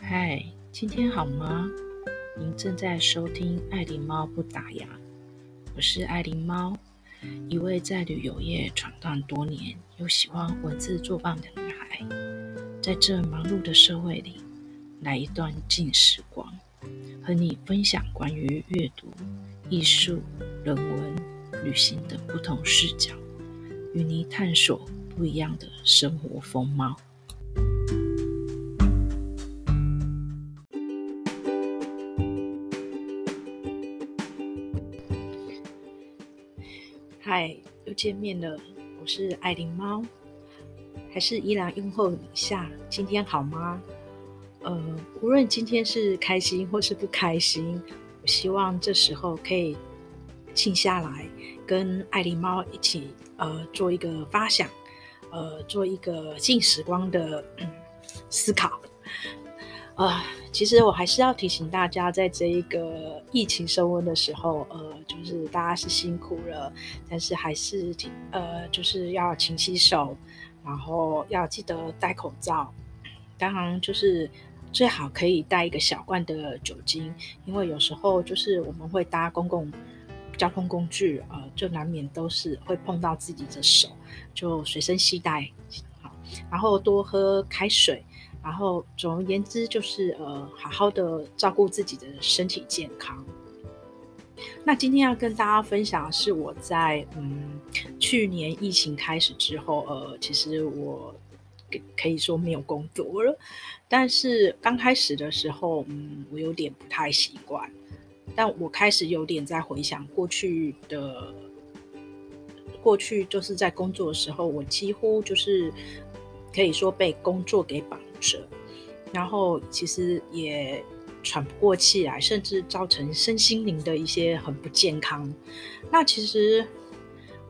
嗨，今天好吗？您正在收听爱狸猫不打烊，我是爱狸猫，一位在旅游业闯荡多年又喜欢文字作伴的女孩。在这忙碌的社会里，来一段静时光，和你分享关于阅读、艺术、人文、旅行的不同视角，与你探索不一样的生活风貌。嗨，又见面了，我是爱琳猫，还是依然问候你下，今天好吗？呃，无论今天是开心或是不开心，我希望这时候可以静下来，跟爱琳猫一起，呃，做一个发想，呃，做一个静时光的，嗯，思考，呃。其实我还是要提醒大家，在这一个疫情升温的时候，呃，就是大家是辛苦了，但是还是挺呃，就是要勤洗手，然后要记得戴口罩。当然，就是最好可以带一个小罐的酒精，因为有时候就是我们会搭公共交通工具，呃，就难免都是会碰到自己的手，就随身携带好，然后多喝开水。然后，总而言之，就是呃，好好的照顾自己的身体健康。那今天要跟大家分享是我在嗯去年疫情开始之后，呃，其实我可以说没有工作了。但是刚开始的时候，嗯，我有点不太习惯。但我开始有点在回想过去的，过去就是在工作的时候，我几乎就是可以说被工作给绑。然后其实也喘不过气来，甚至造成身心灵的一些很不健康。那其实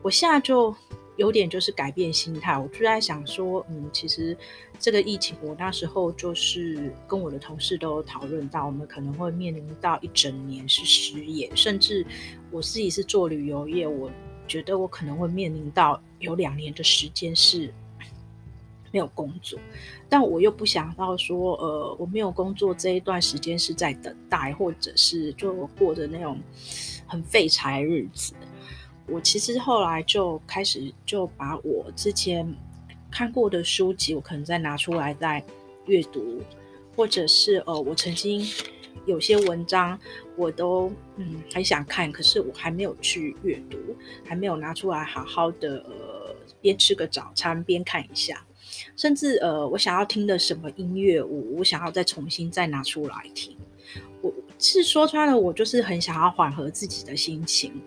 我现在就有点就是改变心态，我就在想说，嗯，其实这个疫情，我那时候就是跟我的同事都讨论到，我们可能会面临到一整年是失业，甚至我自己是做旅游业，我觉得我可能会面临到有两年的时间是。没有工作，但我又不想到说，呃，我没有工作这一段时间是在等待，或者是就过的那种很废柴日子。我其实后来就开始就把我之前看过的书籍，我可能再拿出来再阅读，或者是呃，我曾经有些文章我都嗯很想看，可是我还没有去阅读，还没有拿出来好好的呃边吃个早餐边看一下。甚至呃，我想要听的什么音乐，我我想要再重新再拿出来听。我是说穿了，我就是很想要缓和自己的心情，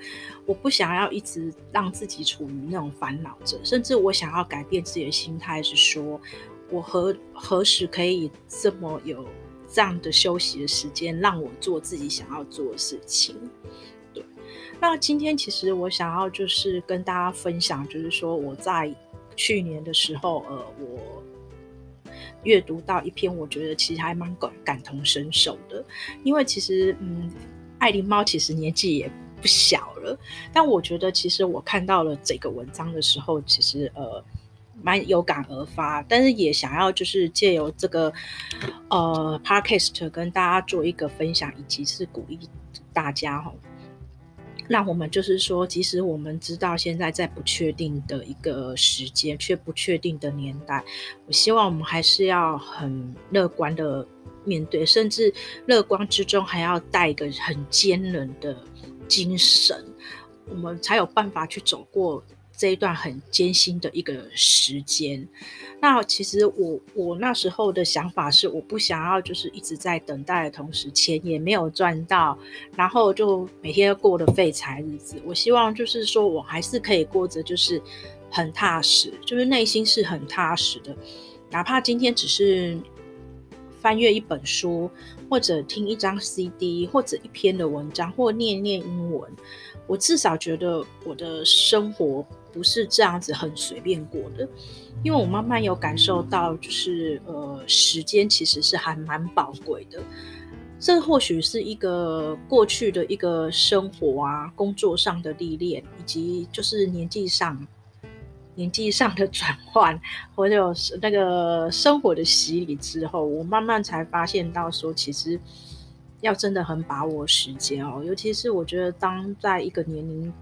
我不想要一直让自己处于那种烦恼着。甚至我想要改变自己的心态，是说我何何时可以这么有这样的休息的时间，让我做自己想要做的事情。对，那今天其实我想要就是跟大家分享，就是说我在。去年的时候，呃，我阅读到一篇，我觉得其实还蛮感感同身受的。因为其实，嗯，爱琳猫其实年纪也不小了，但我觉得其实我看到了这个文章的时候，其实呃蛮有感而发，但是也想要就是借由这个呃 podcast 跟大家做一个分享，以及是鼓励大家哈。那我们就是说，即使我们知道现在在不确定的一个时间，却不确定的年代，我希望我们还是要很乐观的面对，甚至乐观之中还要带一个很坚韧的精神，我们才有办法去走过。这一段很艰辛的一个时间，那其实我我那时候的想法是，我不想要就是一直在等待的同时，钱也没有赚到，然后就每天过的废柴日子。我希望就是说我还是可以过着就是很踏实，就是内心是很踏实的，哪怕今天只是翻阅一本书，或者听一张 CD，或者一篇的文章，或念念英文，我至少觉得我的生活。不是这样子很随便过的，因为我慢慢有感受到，就是呃，时间其实是还蛮宝贵的。这或许是一个过去的一个生活啊，工作上的历练，以及就是年纪上年纪上的转换，或者是那个生活的洗礼之后，我慢慢才发现到说，其实要真的很把握时间哦。尤其是我觉得，当在一个年龄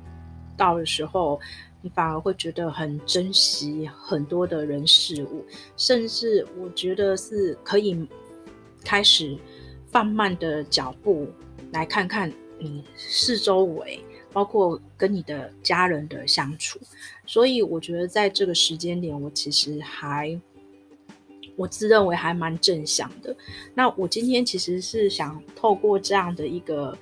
到的时候，你反而会觉得很珍惜很多的人事物，甚至我觉得是可以开始放慢的脚步，来看看你四周围。包括跟你的家人的相处，所以我觉得在这个时间点，我其实还，我自认为还蛮正向的。那我今天其实是想透过这样的一个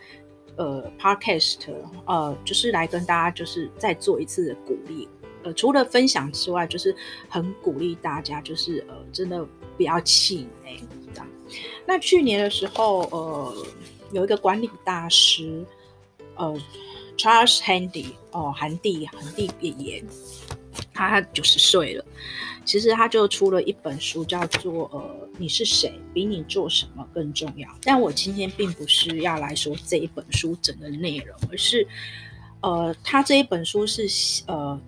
呃 podcast，呃，就是来跟大家就是再做一次的鼓励。呃，除了分享之外，就是很鼓励大家，就是呃，真的不要气馁。那去年的时候，呃，有一个管理大师，呃。Charles Handy 哦，韩蒂韩蒂爷爷，他九十岁了。其实他就出了一本书，叫做《呃，你是谁？比你做什么更重要》。但我今天并不是要来说这一本书整个内容，而是呃，他这一本书是呃。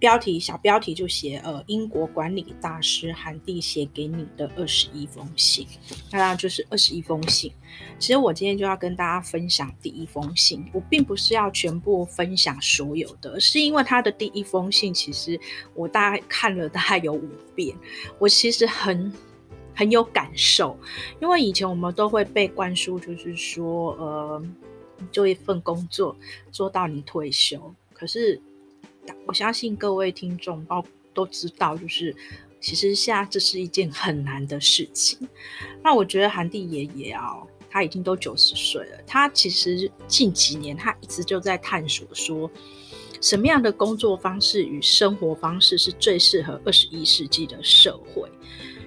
标题小标题就写呃，英国管理大师韩蒂写给你的二十一封信，那当然就是二十一封信。其实我今天就要跟大家分享第一封信，我并不是要全部分享所有的，是因为他的第一封信其实我大概看了大概有五遍，我其实很很有感受，因为以前我们都会被灌输，就是说呃，做一份工作做到你退休，可是。我相信各位听众都都知道，就是其实现在这是一件很难的事情。那我觉得韩帝爷爷啊，他已经都九十岁了，他其实近几年他一直就在探索说，什么样的工作方式与生活方式是最适合二十一世纪的社会。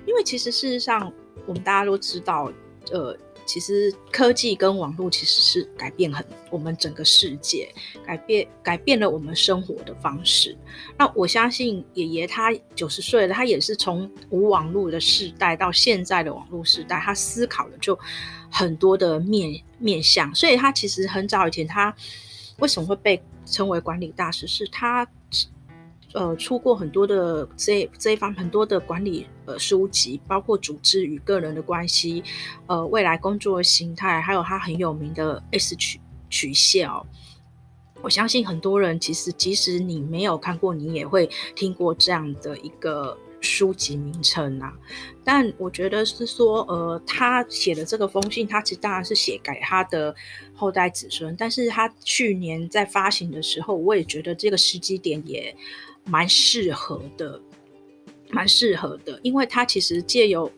因为其实事实上，我们大家都知道，呃。其实科技跟网络其实是改变很我们整个世界，改变改变了我们生活的方式。那我相信爷爷他九十岁了，他也是从无网络的时代到现在的网络时代，他思考的就很多的面面向。所以他其实很早以前，他为什么会被称为管理大师？是他。呃，出过很多的这这一方很多的管理呃书籍，包括组织与个人的关系，呃，未来工作形态，还有他很有名的 S 曲曲线哦。我相信很多人其实即使你没有看过，你也会听过这样的一个书籍名称啊。但我觉得是说，呃，他写的这个封信，他其实当然是写给他的后代子孙，但是他去年在发行的时候，我也觉得这个时机点也。蛮适合的，蛮适合的，因为它其实借由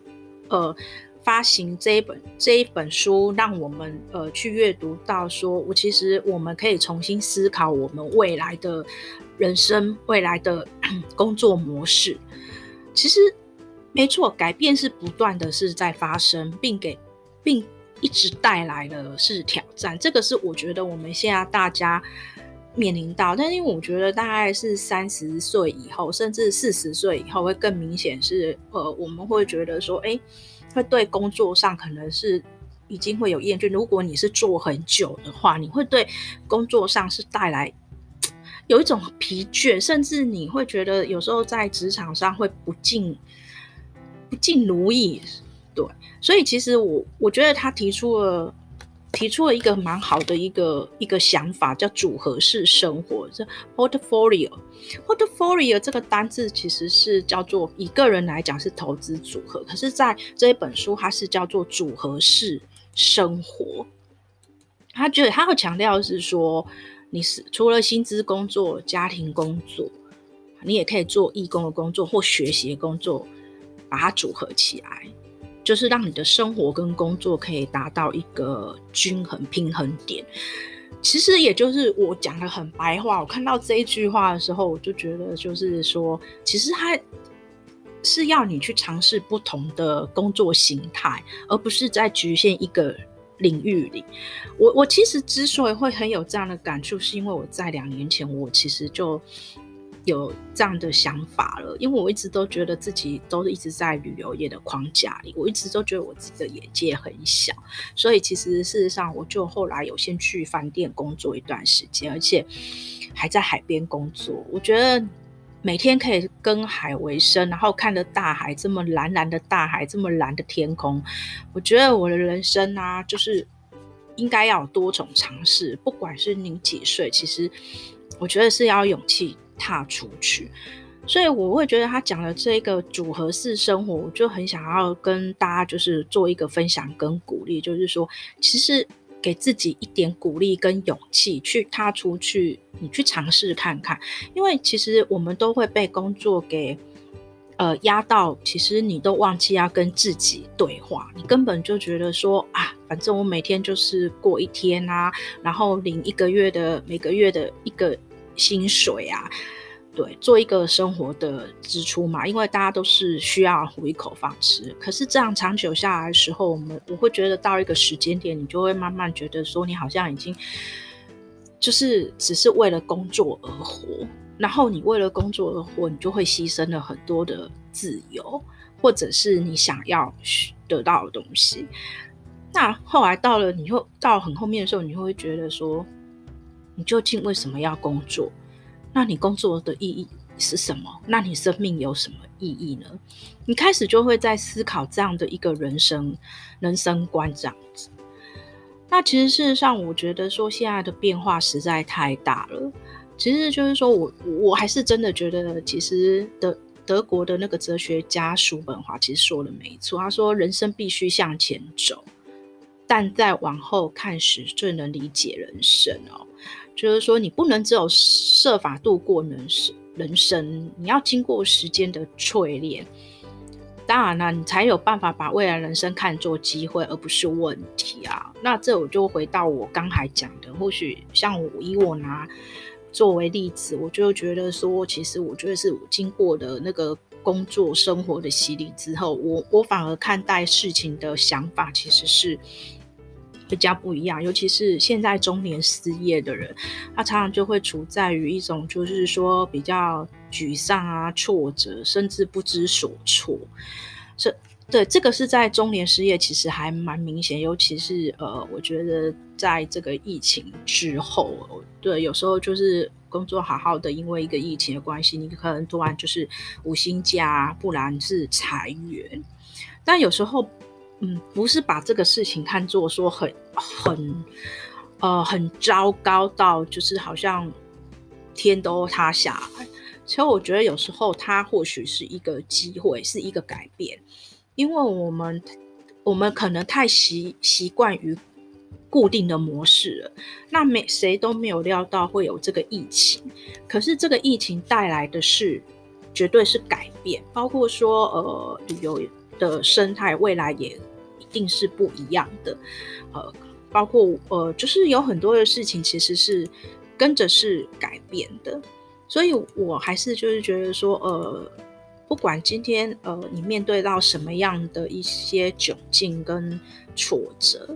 呃发行这一本这一本书，让我们呃去阅读到说，我其实我们可以重新思考我们未来的人生、未来的 工作模式。其实没错，改变是不断的是在发生，并给并一直带来的是挑战。这个是我觉得我们现在大家。面临到，但是因为我觉得大概是三十岁以后，甚至四十岁以后会更明显是，呃，我们会觉得说，哎，会对工作上可能是已经会有厌倦。如果你是做很久的话，你会对工作上是带来有一种疲倦，甚至你会觉得有时候在职场上会不尽不尽如意。对，所以其实我我觉得他提出了。提出了一个蛮好的一个一个想法，叫组合式生活，这 portfolio。portfolio 这个单字其实是叫做以个人来讲是投资组合，可是在这一本书它是叫做组合式生活。他觉得他会强调是说，你是除了薪资工作、家庭工作，你也可以做义工的工作或学习的工作，把它组合起来。就是让你的生活跟工作可以达到一个均衡平衡点。其实也就是我讲的很白话，我看到这一句话的时候，我就觉得就是说，其实它是要你去尝试不同的工作形态，而不是在局限一个领域里。我我其实之所以会很有这样的感触，是因为我在两年前，我其实就。有这样的想法了，因为我一直都觉得自己都一直在旅游业的框架里，我一直都觉得我自己的眼界很小，所以其实事实上，我就后来有先去饭店工作一段时间，而且还在海边工作。我觉得每天可以跟海为生，然后看着大海这么蓝蓝的大海，这么蓝的天空，我觉得我的人生啊，就是应该要有多种尝试。不管是你几岁，其实我觉得是要勇气踏出去。所以我会觉得他讲的这个组合式生活，我就很想要跟大家就是做一个分享跟鼓励，就是说，其实给自己一点鼓励跟勇气，去踏出去，你去尝试看看。因为其实我们都会被工作给呃压到，其实你都忘记要跟自己对话，你根本就觉得说啊，反正我每天就是过一天啊，然后领一个月的每个月的一个薪水啊。对，做一个生活的支出嘛，因为大家都是需要糊一口饭吃。可是这样长久下来的时候，我们我会觉得到一个时间点，你就会慢慢觉得说，你好像已经就是只是为了工作而活。然后你为了工作而活，你就会牺牲了很多的自由，或者是你想要得到的东西。那后来到了你会到很后面的时候，你会觉得说，你究竟为什么要工作？那你工作的意义是什么？那你生命有什么意义呢？你开始就会在思考这样的一个人生人生观这样子。那其实事实上，我觉得说现在的变化实在太大了。其实就是说我我还是真的觉得，其实德德国的那个哲学家叔本华其实说的没错。他说人生必须向前走，但在往后看时最能理解人生哦。就是说，你不能只有设法度过人生，人生你要经过时间的淬炼。当然了，你才有办法把未来人生看作机会，而不是问题啊。那这我就回到我刚才讲的，或许像我以我拿作为例子，我就觉得说，其实我觉得是我经过的那个工作生活的洗礼之后，我我反而看待事情的想法其实是。比较不一样，尤其是现在中年失业的人，他常常就会处在于一种就是说比较沮丧啊、挫折，甚至不知所措。是，对，这个是在中年失业其实还蛮明显，尤其是呃，我觉得在这个疫情之后，对，有时候就是工作好好的，因为一个疫情的关系，你可能突然就是无薪假，不然是裁员，但有时候。嗯，不是把这个事情看作说很很呃很糟糕到就是好像天都塌下来。其实我觉得有时候它或许是一个机会，是一个改变，因为我们我们可能太习习惯于固定的模式了。那没谁都没有料到会有这个疫情，可是这个疫情带来的是绝对是改变，包括说呃旅游。的生态未来也一定是不一样的，呃，包括呃，就是有很多的事情其实是跟着是改变的，所以我还是就是觉得说，呃，不管今天呃你面对到什么样的一些窘境跟挫折，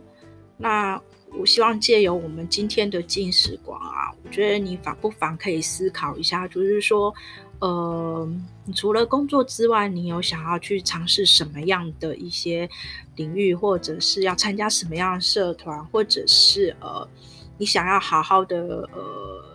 那我希望借由我们今天的静时光啊，我觉得你反不妨可以思考一下，就是说。呃，你除了工作之外，你有想要去尝试什么样的一些领域，或者是要参加什么样的社团，或者是呃，你想要好好的呃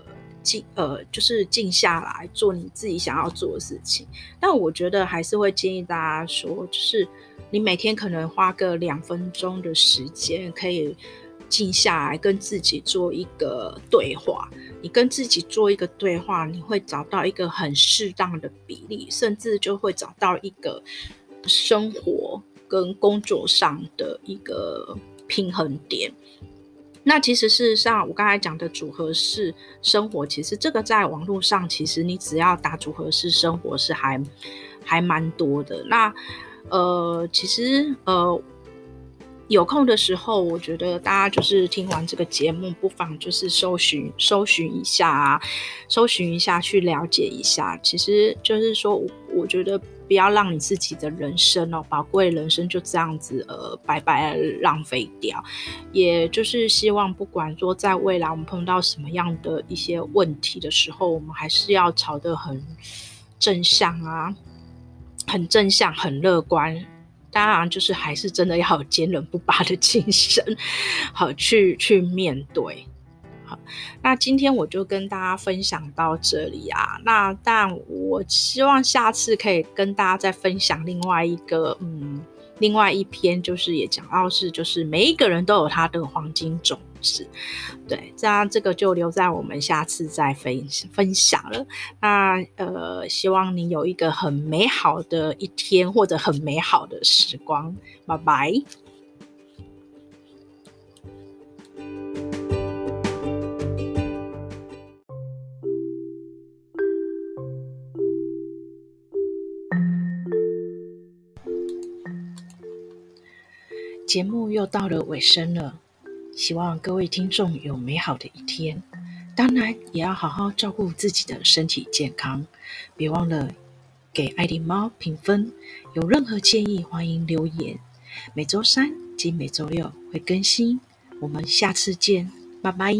静呃，就是静下来做你自己想要做的事情。但我觉得还是会建议大家说，就是你每天可能花个两分钟的时间，可以静下来跟自己做一个对话。你跟自己做一个对话，你会找到一个很适当的比例，甚至就会找到一个生活跟工作上的一个平衡点。那其实事实上，我刚才讲的组合式生活，其实这个在网络上，其实你只要打组合式生活是还还蛮多的。那呃，其实呃。有空的时候，我觉得大家就是听完这个节目，不妨就是搜寻搜寻一下啊，搜寻一下去了解一下。其实就是说，我觉得不要让你自己的人生哦，宝贵人生就这样子呃白白浪费掉。也就是希望，不管说在未来我们碰到什么样的一些问题的时候，我们还是要朝得很正向啊，很正向，很乐观。当然，就是还是真的要有坚韧不拔的精神，好去去面对。好，那今天我就跟大家分享到这里啊。那但我希望下次可以跟大家再分享另外一个，嗯，另外一篇，就是也讲到是，就是每一个人都有他的黄金种子。对，这样这个就留在我们下次再分分享了。那呃，希望你有一个很美好的一天，或者很美好的时光。拜拜。节目又到了尾声了，希望各位听众有美好的一天。当然，也要好好照顾自己的身体健康。别忘了给爱丁猫评分。有任何建议，欢迎留言。每周三及每周六会更新。我们下次见，拜拜。